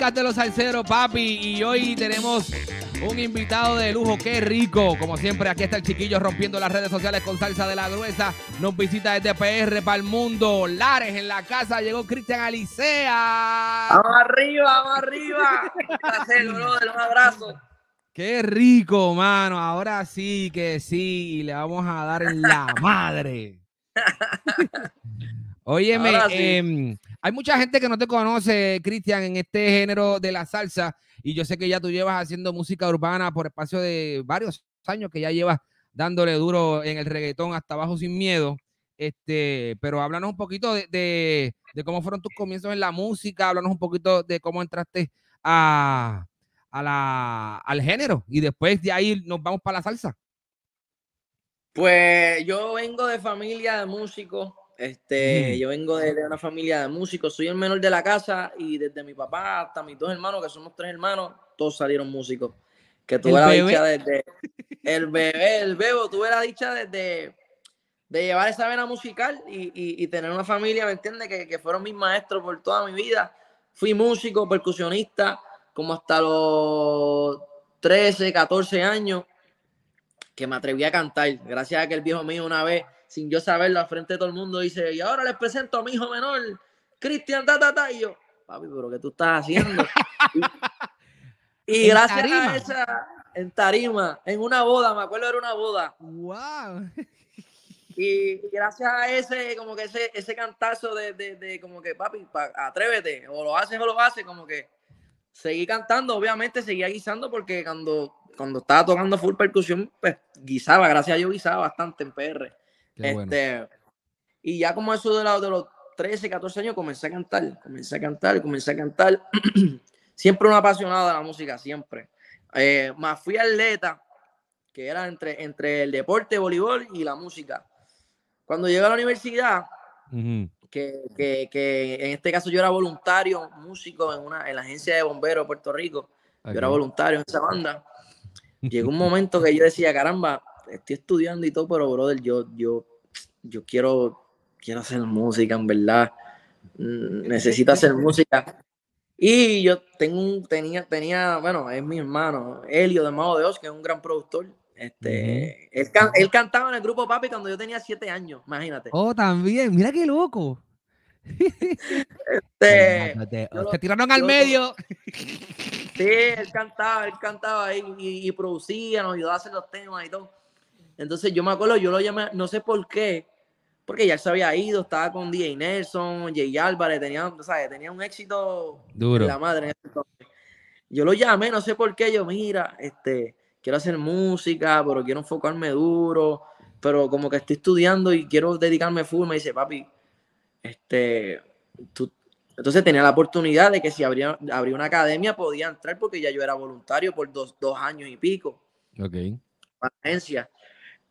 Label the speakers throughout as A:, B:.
A: Podcast de los salseros, papi. Y hoy tenemos un invitado de lujo. ¡Qué rico! Como siempre, aquí está el chiquillo rompiendo las redes sociales con salsa de la gruesa. Nos visita desde PR para el mundo. Lares en la casa. Llegó Cristian Alicea.
B: Vamos arriba, vamos arriba. Un placer, brother, un abrazo.
A: ¡Qué rico, mano! Ahora sí que sí. Le vamos a dar en la madre. Óyeme,
B: sí.
A: em, hay mucha gente que no te conoce, Cristian, en este género de la salsa. Y yo sé que ya tú llevas haciendo música urbana por espacio de varios años, que ya llevas dándole duro en el reggaetón hasta abajo sin miedo. Este, pero háblanos un poquito de, cómo fueron tus comienzos en la música, háblanos un poquito de cómo entraste a, a la, al género y después de ahí nos vamos para la salsa.
B: Pues yo vengo de familia de músicos. Este,
A: Mm.
B: yo vengo de, de una familia de músicos. Soy el menor de la casa y desde mi papá hasta mis dos hermanos, que somos tres hermanos, todos salieron músicos. Que tuve la
A: bebé.
B: dicha desde el bebé, el bebo, tuve la dicha desde de llevar esa vena musical y, y- y tener una familia, ¿me entiendes? Que, que fueron mis maestros por toda mi vida. Fui músico, percusionista, como hasta los 13, 14 años, que me atreví a cantar. Gracias a que el viejo mío una vez, sin yo saberlo, al frente de todo el mundo, dice, y ahora les presento a mi hijo menor, Cristian, ta, ta, ta. Y yo, papi, pero ¿qué tú estás haciendo? y, gracias
A: tarima.
B: a esa, en tarima, en una boda, me acuerdo era una boda,
A: ¡Wow!
B: y gracias a ese, como que ese, ese cantazo de, de, de como que, papi, pa- atrévete, o lo haces o lo haces, como que seguí cantando, obviamente seguía guisando porque cuando, cuando estaba tocando full percusión, pues guisaba, gracias a Dios guisaba bastante en PR.
A: Qué bueno.
B: Este, y ya como eso de, la- de los 13, 14 años comencé a cantar, comencé a cantar, comencé a cantar. siempre un apasionado de la música, siempre. Eh, más fui atleta, que era entre, entre el deporte, voleibol y la música. Cuando llegué a la universidad,
A: Ujú.
B: que, que- que en este caso yo era voluntario, músico en, una, en la agencia de bomberos de Puerto Rico, yo era voluntario en esa banda. Llegó un momento que yo decía, caramba, estoy estudiando y todo, pero brother, yo, yo, yo quiero, quiero hacer música, en verdad. Mm, Necesito hacer música. Y yo tengo un, tenía, tenía, bueno, es mi hermano, Helio de Mago de Oz, que es un gran productor. Este, él, can- él cantaba en el grupo Papi cuando yo tenía siete años, imagínate.
A: Oh, también. Mira qué loco.
B: Este, lo-
A: Te tiraron al
B: yo-
A: medio.
B: Sí, él cantaba, él cantaba ahí y, y producía, nos ayudaba a hacer los temas y todo. Entonces yo me acuerdo, yo lo llamé, no sé por qué, porque ya él se había ido, estaba con DJ Nelson, Jay Álvarez, tenía, ¿sabes? tenía un éxito
A: Duro.
B: en la madre en ese entonces. Yo lo llamé, no sé por qué, yo, mira, este, quiero hacer música, pero quiero enfocarme duro, pero como que estoy estudiando y quiero dedicarme full, me dice, papi, este, tú, entonces tenía la oportunidad de que si abría, abría una academia podía entrar porque ya yo era voluntario por dos, dos años y pico
A: Ok.
B: para la agencia.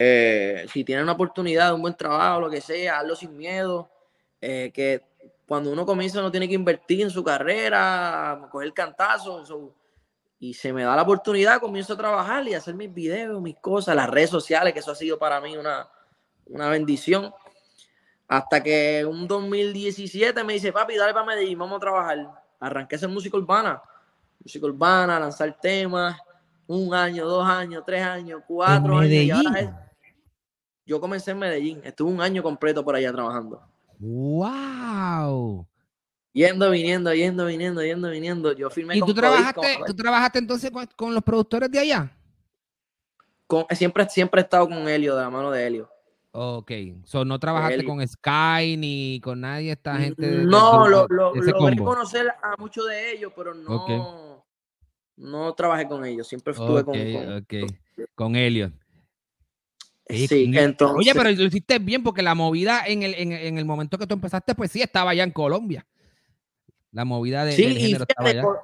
B: Eh, si tienen una oportunidad, un buen trabajo, lo que sea, hazlo sin miedo. eh, que cuando uno comienza no tiene que invertir en su carrera, coger cantazos. so, y se me da la oportunidad, comienzo a trabajar y a hacer mis videos, mis cosas, las redes sociales, que eso ha sido para mí una, una bendición. Hasta que un 2017 me dice, papi, dale para Medellín, vamos a trabajar. Arranqué a hacer música urbana. Música urbana, lanzar temas. Un año, dos años, tres años, cuatro años. Y ahora es- yo comencé en Medellín. Estuve un año completo por allá trabajando.
A: ¡Wow!
B: Yendo, viniendo, yendo, viniendo, yendo, viniendo. Yo firmé
A: ¿Y
B: con
A: tú trabajaste, tú trabajaste entonces con, con los productores de allá?
B: con- siempre, siempre he estado con Helio, de la mano de Helio.
A: Ok, so, no trabajaste con Sky ni con nadie, esta gente. de- del
B: No, lo,
A: grupo,
B: lo,
A: de ese
B: logré conocer a muchos de ellos, pero no, no trabajé con ellos. Siempre estuve con, con-
A: ok, con Elliot.
B: Sí, entonces.
A: Oye, pero lo hiciste bien porque la movida en el, en, en el momento que tú empezaste, pues sí, estaba allá en Colombia. La movida de,
B: sí,
A: del
B: y
A: género estaba allá.
B: Col-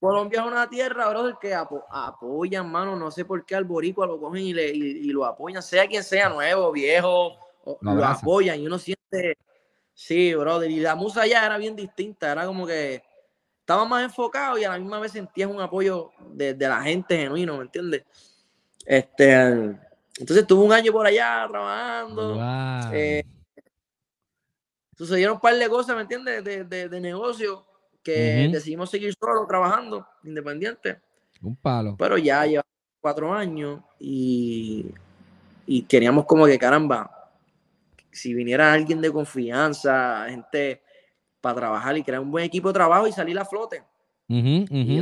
B: Colombia es una tierra, brother, que apo- apoyan, mano. No sé por qué al boricua lo cogen y, le, y, y lo apoyan, sea quien sea, nuevo, viejo,
A: Lo
B: apoyan y uno siente. Sí, brother. Y la musa allá era bien distinta, era como que estaba más enfocado y a la misma vez sentías un apoyo de, de la gente genuino, ¿me entiendes? Este, entonces tuve un año por allá trabajando.
A: Wow.
B: eh, sucedieron un par de cosas, ¿me entiendes? De, de, de negocio que decidimos seguir solo trabajando, independiente.
A: Un palo.
B: Pero ya lleva cuatro años y, y queríamos como que, caramba, si viniera alguien de confianza, gente para trabajar y crear un buen equipo de trabajo y salir a flote.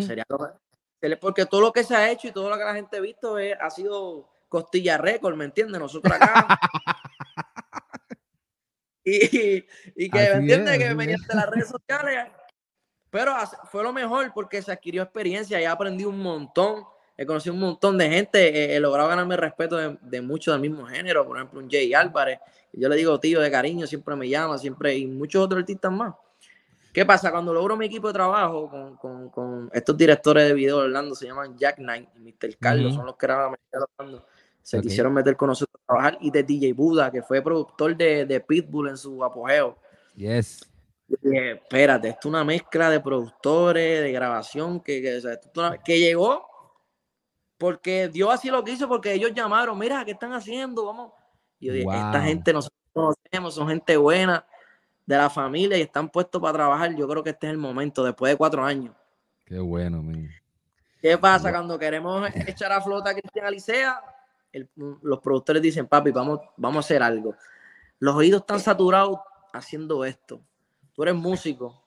B: Sería lo- sería- porque todo lo que se ha hecho y todo lo que la gente ha visto es- ha sido costilla récord, ¿me entiendes? Nosotros acá. y, y que,
A: Así
B: ¿me entiendes?
A: es,
B: que mediante las redes sociales. Pero fue lo mejor porque se adquirió experiencia y aprendí un montón. He conocido un montón de gente. He, logrado ganarme el respeto de, de muchos del mismo género. Por ejemplo, un Jay Álvarez. Yo le digo tío de cariño, siempre me llama, siempre. Y muchos otros artistas más. ¿Qué pasa? Cuando logro mi equipo de trabajo con, con- con estos directores de video de Orlando, se llaman Jack Knight y Mr. Carlos, son los que eran la mayoría de Orlando. Se quisieron meter con nosotros a trabajar. Y de DJ Buda, que fue productor de, de Pitbull en su apogeo.
A: Yes.
B: Dije, espérate, esto es una mezcla de productores, de grabación, que, que, o sea, esto es una- que llegó porque Dios así lo quiso, porque ellos llamaron, mira, ¿qué están haciendo? Vamos. Y yo dije, esta gente nosotros conocemos, son gente buena de la familia y están puestos para trabajar. Yo creo que este es el momento, después de cuatro años.
A: Qué bueno, man.
B: ¿Qué pasa? Cuando queremos echar a flota a Cristian Alicea, el- los productores dicen, papi, vamos, vamos a hacer algo. Los oídos están saturados haciendo esto. Tú eres músico,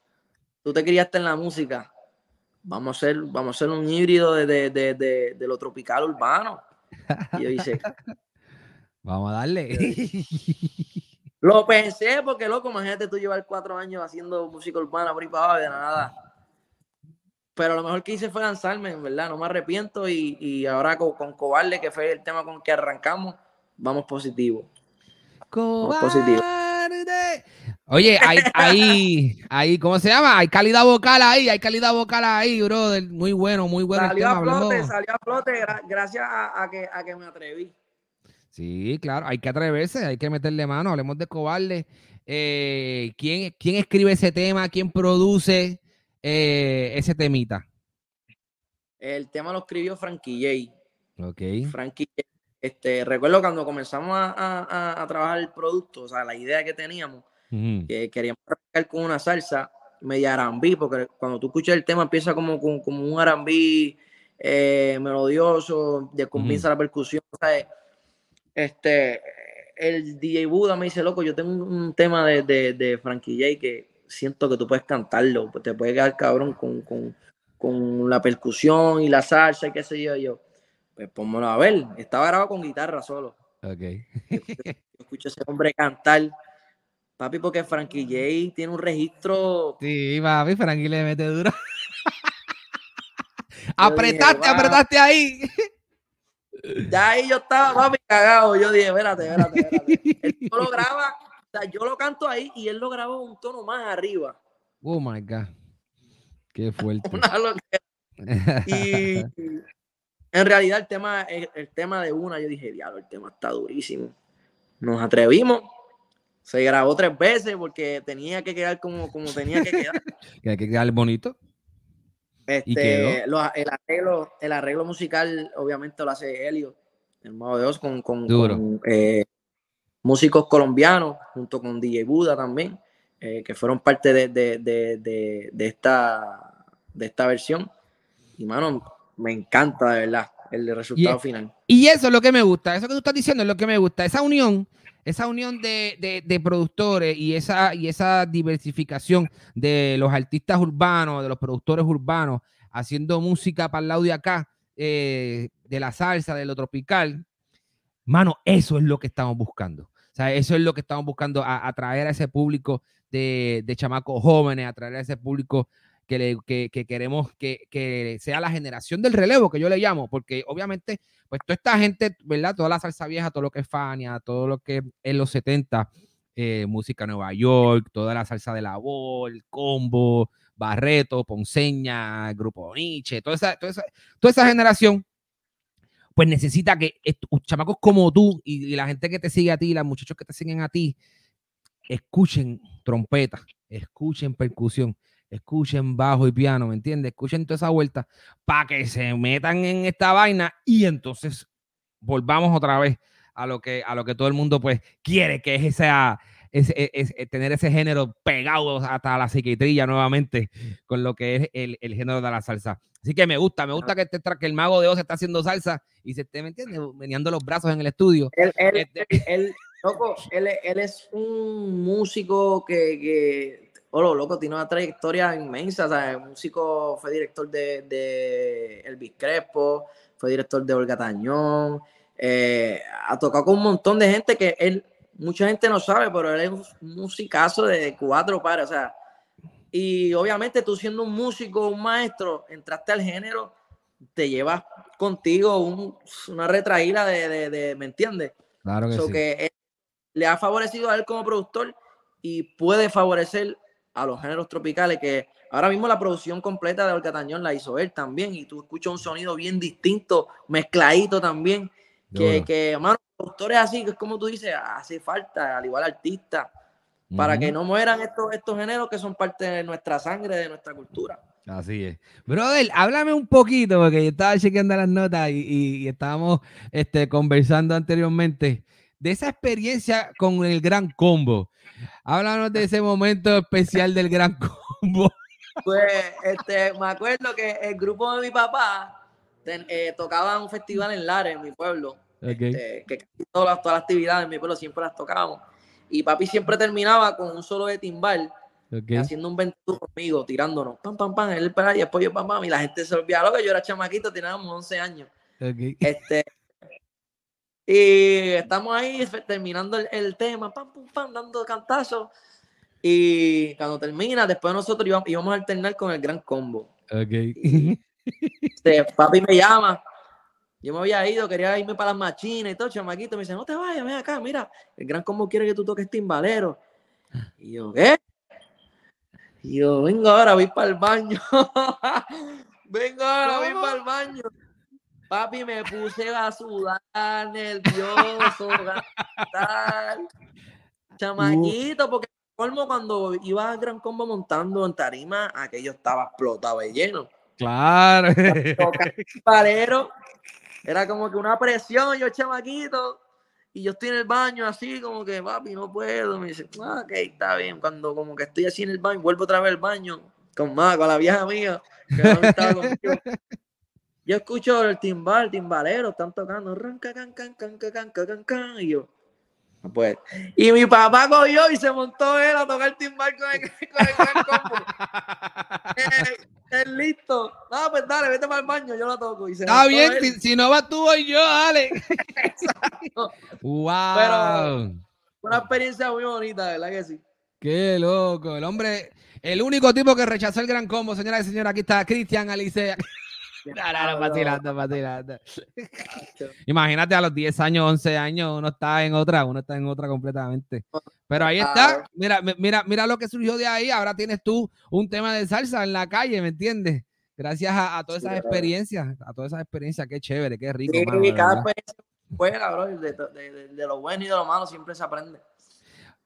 B: tú te criaste en la música. Vamos a hacer, vamos a hacer un híbrido de, de, de, de- lo tropical urbano. Y yo dice,
A: Vamos a darle.
B: lo pensé porque, loco, imagínate tú llevar cuatro años haciendo música urbana por ahí para abajo de nada. Pero lo mejor que hice fue lanzarme, en verdad, no me arrepiento. Y, y ahora con, con Cobarde, que fue el tema con que arrancamos, vamos positivo.
A: Oye, hay, hay, hay, ¿cómo se llama? Hay calidad vocal ahí, hay calidad vocal ahí, brother. Muy bueno, muy bueno el
B: salió
A: tema.
B: a flote, salió a flote gra- gracias a, a que, a que me atreví.
A: Sí, claro, hay que atreverse, hay que meterle mano. Hablemos de cobarde. Eh, ¿quién, ¿Quién escribe ese tema? ¿Quién produce eh, ese temita?
B: El tema lo escribió Frankie J.
A: Ok.
B: Frankie, este, recuerdo cuando comenzamos a, a- trabajar el producto, o sea, la idea que teníamos, que queríamos arrancar con una salsa media arambí, porque cuando tú escuchas el tema empieza como, como, como un arambí eh, melodioso, de comienza la percusión, o sea, este, el DJ Buda me dice, loco, yo tengo un, un tema de, de, de Frankie J que siento que tú puedes cantarlo, te puede quedar cabrón con, con, con la percusión y la salsa y qué sé yo, y yo, pues pónmelo a ver, estaba grabado con guitarra solo,
A: Ok.
B: yo escucho a ese hombre cantar, papi, porque Frankie J tiene un registro
A: Sí, papi, Frankie le mete duro. apretaste, apretaste ahí.
B: Ya ahí yo estaba, papi, cagado. Yo dije, espérate, espérate, espérate. Él no lo graba, o sea, yo lo canto ahí y él lo graba un tono más arriba.
A: Oh my God. Qué fuerte.
B: Y en realidad el tema, el, el tema de una, yo dije, diablo, el tema está durísimo. Nos atrevimos. Se grabó tres veces porque tenía que quedar como, como tenía que quedar.
A: que hay que quedar bonito.
B: Este,
A: quedó?
B: lo- el, arreglo, el arreglo musical, obviamente, lo hace Helio, el mago de Oz, con, con,
A: Duro.
B: con, eh, músicos colombianos, junto con DJ Buda también, eh, que fueron parte de, de- de- de- esta, de esta versión. Y, mano, me encanta, de verdad. el resultado final.
A: Y eso es lo que me gusta, eso que tú estás diciendo es lo que me gusta, esa unión, esa unión de, de, productores y esa, y esa diversificación de los artistas urbanos, de los productores urbanos, haciendo música para el lado de acá, eh, de la salsa, de lo tropical. Mano, eso es lo que estamos buscando. Sea, eso es lo que estamos buscando, atraer a ese público de, de chamacos jóvenes, atraer a ese público que, queremos que, sea la generación del relevo, que yo le llamo, porque obviamente, pues toda esta gente, ¿verdad? Toda la salsa vieja, todo lo que es Fania, todo lo que es los 70, eh, música Nueva York, toda la salsa de la el combo, Barreto, Ponceña, Grupo Nietzsche, toda esa, toda esa, toda esa generación, pues necesita que chamacos como tú y, la gente que te sigue a ti, los muchachos que te siguen a ti, escuchen trompeta, escuchen percusión, escuchen bajo y piano, ¿me entiendes? Escuchen toda esa vuelta para que se metan en esta vaina y entonces volvamos otra vez a lo que, a lo que todo el mundo pues quiere, que es esa, es, eh, tener ese género pegado hasta la psiquitrilla nuevamente con lo que es el, el, género de la salsa. Así que me gusta, me gusta que, este, que el mago de Oz está haciendo salsa y se esté, ¿me entiendes? Meneando los brazos en el estudio.
B: Él, él, este él, loco, él, él, es un músico que, que Olo, loco, tiene una trayectoria inmensa, el músico fue director de, de Elvis Crespo, fue director de Olga Tañón, eh, ha tocado con un montón de gente que él, mucha gente no sabe, pero él es un musicazo de cuatro pares, o sea, y obviamente tú siendo un músico, un maestro, entraste al género, te llevas contigo una retraída de, de, ¿me entiendes?
A: Claro que sí.
B: que le ha favorecido a él como productor y puede favorecer a los géneros tropicales, que ahora mismo la producción completa de Olcatañón la hizo él también, y tú escuchas un sonido bien distinto, mezcladito también, que, que mano, productores así, que es como tú dices, hace falta, al igual artistas, para que no mueran estos, estos géneros que son parte de nuestra sangre, de nuestra cultura.
A: Así es. Brother, háblame un poquito, porque yo estaba chequeando las notas y, y, estábamos este, conversando anteriormente de esa experiencia con el gran combo. Háblanos de ese momento especial del gran combo.
B: Pues este, me acuerdo que el grupo de mi papá eh, tocaba un festival en Lares, en mi pueblo. Este, que todas las, todas las actividades en mi pueblo siempre las tocábamos. Y papi siempre terminaba con un solo de timbal, haciendo un ventú conmigo, tirándonos, pam, pam, pam, él y después yo, pam, pam, y la gente se olvidaba lo que yo era chamaquito, teníamos 11 años. Este, y estamos ahí terminando el, tema, pam, pam, pam, dando cantazos. Y cuando termina, después nosotros íbamos, a alternar con el gran combo.
A: Ok.
B: Este, papi me llama. Yo me había ido, quería irme para las machinas y todo, chamaquito. Me dice, no te vayas, ven acá, mira, el gran combo quiere que tú toques timbalero. Y yo, ¿qué? Y yo, vengo ahora, voy para el baño. vengo ahora, voy para el baño. Papi, me puse a sudar, nervioso, gastar. Chamaquito, porque colmo cuando iba a Gran Combo montando en tarima, aquello estaba explotado y lleno.
A: Claro.
B: Palero, era como que una presión, yo chamaquito, y yo estoy en el baño así, como que, papi, no puedo. Me dice, ah, ok, está bien. Cuando como que estoy así en el baño, vuelvo otra vez al baño, con más, con la vieja mía, que no estaba conmigo. Yo escucho el timbal, el timbalero, están tocando, ranca, can, can, can, can, can, can, y yo, pues, y mi papá cogió y se montó él a tocar el timbal con el, con el gran combo. eh, listo. No, pues dale, vete para el baño, yo lo toco. Y se
A: Está bien, si, si, no vas tú, voy yo, dale.
B: Exacto.
A: Wow.
B: Pero una experiencia muy bonita, ¿verdad que sí?
A: Qué loco. El hombre, el único tipo que rechazó el gran combo, señora y señora, aquí está Cristian Imagínate a los 10 años, 11 años, uno está en otra, uno está en otra completamente. Pero ahí está, mira, mira, mira lo que surgió de ahí. Ahora tienes tú un tema de salsa en la calle, ¿me entiendes? Gracias a, todas esas experiencias, a todas esas experiencias, qué chévere, qué rico.
B: cada experiencia de, de lo bueno y de lo malo siempre se aprende.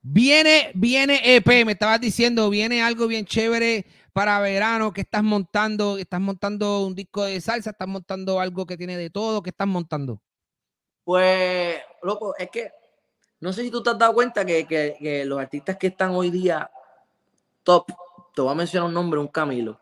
A: Viene, viene EP, me estabas diciendo, viene algo bien chévere para verano que estás montando, estás montando un disco de salsa, estás montando algo que tiene de todo, ¿qué estás montando?
B: Pues, loco, es que no sé si tú te has dado cuenta que, los artistas que están hoy día top, te voy a mencionar un nombre, un Camilo.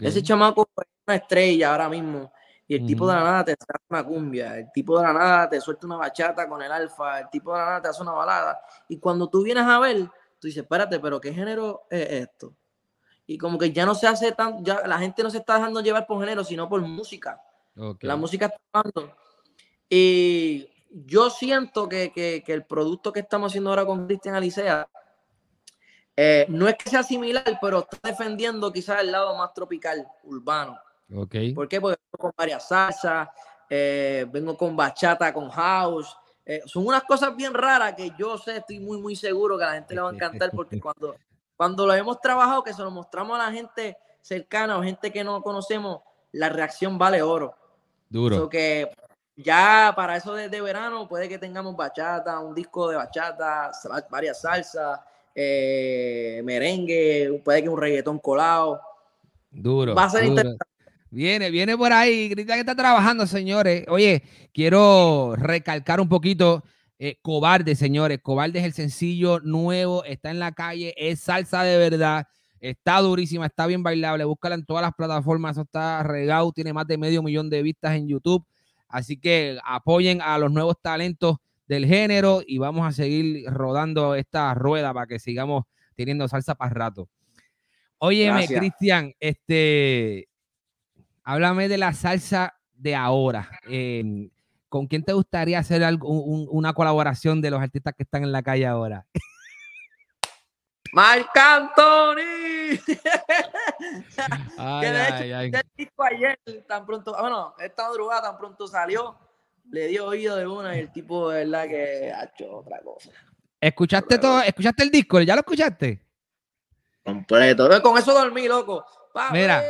B: Ese chamaco es una estrella ahora mismo. Y el tipo de la nada te saca una cumbia, el tipo de la nada te suelta una bachata con el alfa, el tipo de la nada te hace una balada. Y cuando tú vienes a ver, tú dices, espérate, pero ¿qué género es esto? Y como que ya no se hace tan, ya la gente no se está dejando llevar por género, sino por música. La música está hablando. Y yo siento que, que, que, el producto que estamos haciendo ahora con Cristian Alicea eh, no es que sea similar, pero está defendiendo quizás el lado más tropical, urbano.
A: Okay.
B: ¿Por qué? Porque vengo con varias salsas, eh, vengo con bachata, con house. Eh, son unas cosas bien raras que yo sé, estoy muy, muy seguro que a la gente le va a encantar porque cuando, cuando lo hemos trabajado, que se lo mostramos a la gente cercana o gente que no conocemos, la reacción vale oro.
A: Duro.
B: que ya para eso de, verano puede que tengamos bachata, un disco de bachata, varias salsas, eh, merengue, puede que un reggaetón colado.
A: Duro. Va a ser interesante. Viene, viene por ahí. Cristian que está trabajando, señores. Oye, quiero recalcar un poquito. Eh, Cobarde, señores. Cobarde es el sencillo nuevo. Está en la calle. Es salsa de verdad. Está durísima, está bien bailable. Búscala en todas las plataformas. Eso está regado. Tiene más de medio millón de vistas en YouTube. Así que apoyen a los nuevos talentos del género y vamos a seguir rodando esta rueda para que sigamos teniendo salsa para rato. Óyeme, Cristian, este, háblame de la salsa de ahora. Eh, ¿Con quién te gustaría hacer algo, una colaboración de los artistas que están en la calle ahora?
B: Marc Anthony. que de hecho, el disco ayer, tan pronto, bueno, esta madrugada tan pronto salió, le dio oído de una y el tipo de verdad que ha hecho otra cosa.
A: ¿Escuchaste todo? ¿Escuchaste el disco? ¿Ya lo escuchaste?
B: Completo. Con eso dormí, loco.
A: Mira,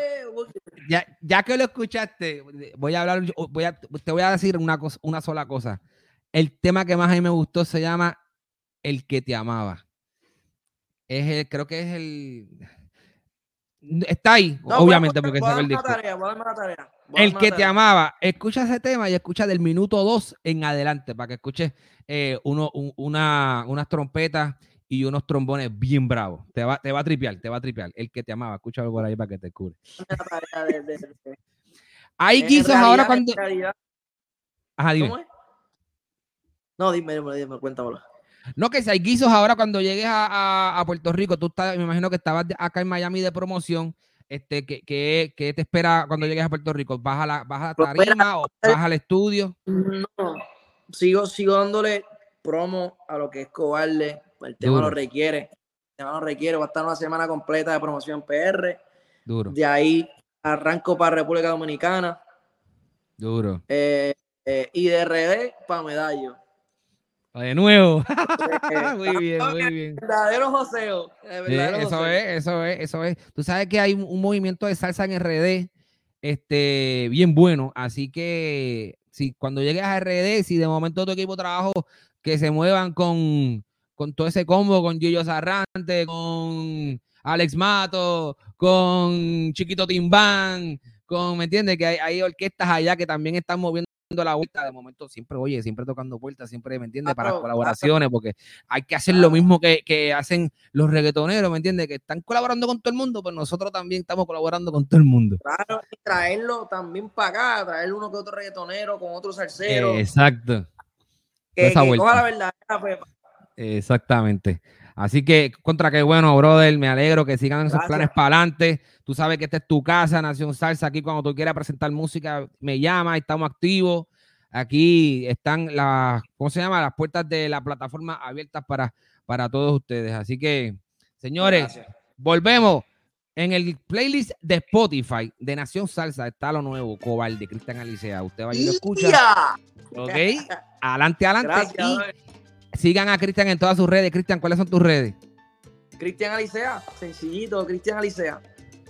A: ya, ya, que lo escuchaste, voy a hablar, voy a, te voy a decir una, cosa, una sola cosa. El tema que más a mí me gustó se llama El que te amaba. Es el, creo que es el. Está ahí, obviamente, porque se el disco. el que te amaba, escucha ese tema y escucha del minuto 2 en adelante para que escuches eh, uno, una, unas trompetas y unos trombones bien bravos. Te va, te va a tripear, te va a tripear. El que te amaba, escúchalo por ahí para que te cure. Hay guisos ahora cuando. Ajá, dime.
B: No, dime, dime, dime, cuéntamelo.
A: No, que si hay guisos ahora cuando llegues a, Puerto Rico, tú estás, me imagino que estabas acá en Miami de promoción. Este, ¿qué, qué, te espera cuando llegues a Puerto Rico? ¿Vas a la, vas a tarima o vas al estudio?
B: No, sigo, sigo dándole promo a lo que es Cobarde. El tema lo requiere. El tema lo requiere. Va a estar una semana completa de promoción PR.
A: Duro.
B: De ahí arranco para República Dominicana.
A: Duro.
B: Eh, eh, y de RD para Medallo.
A: De nuevo. muy bien, muy bien.
B: Verdadero joseo.
A: eso es, eso es, eso es. Tú sabes que hay un, movimiento de salsa en RD este, bien bueno. Así que si cuando llegues a RD, si de momento tu equipo de trabajo que se muevan con, con todo ese combo, con Gillo Sarrante, con Alex Mato, con Chiquito Timbán, con, ¿me entiendes? Que hay, hay orquestas allá que también están moviendo la vuelta de momento siempre, oye, siempre tocando puertas, siempre, ¿me entiendes? Para colaboraciones, porque hay que hacer lo mismo que, que, hacen los reggaetoneros, ¿me entiendes? Que están colaborando con todo el mundo, pero nosotros también estamos colaborando con todo el mundo.
B: Claro, y traerlo también para acá, traer uno que otro reggaetonero con otro salsero.
A: exacto.
B: Que, que la verdad. Pues,
A: Exactamente. Así que, contra que bueno, brother, me alegro que sigan esos planes para adelante. Tú sabes que esta es tu casa, Nación Salsa. Aquí cuando tú quieras presentar música, me llama, estamos activos. Aquí están las, ¿cómo se llama? Las puertas de la plataforma abiertas para, para todos ustedes. Así que, señores, volvemos. En el playlist de Spotify de Nación Salsa está lo nuevo, Cobalde, Cristian Alicea. Usted va y lo escucha. ¿Ok? Adelante, adelante. Sigan a Cristian en todas sus redes. Cristian, ¿cuáles son tus redes?
B: Cristian Alicea, sencillito, Cristian Alicea.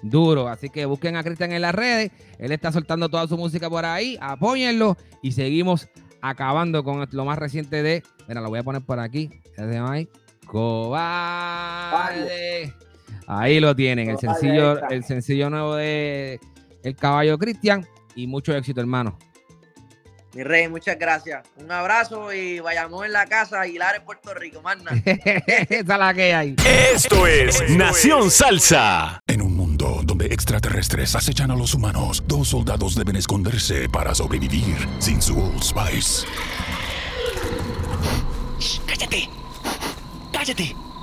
A: Duro, así que busquen a Cristian en las redes. Él está soltando toda su música por ahí. Apóyenlo y seguimos acabando con lo más reciente de. Mira, lo voy a poner por aquí. Cobarde. Ahí lo tienen, el sencillo, el sencillo nuevo de El Caballo Cristian. Y mucho éxito, hermano.
B: Mi rey, muchas gracias. Un abrazo y vayamos en la casa, Aguilar en Puerto Rico, manda.
A: Esa es la que hay.
C: Esto es Nación Salsa.
D: En un mundo donde extraterrestres acechan a los humanos, dos soldados deben esconderse para sobrevivir sin su Old Spice.
E: ¡Cállate! ¡Cállate!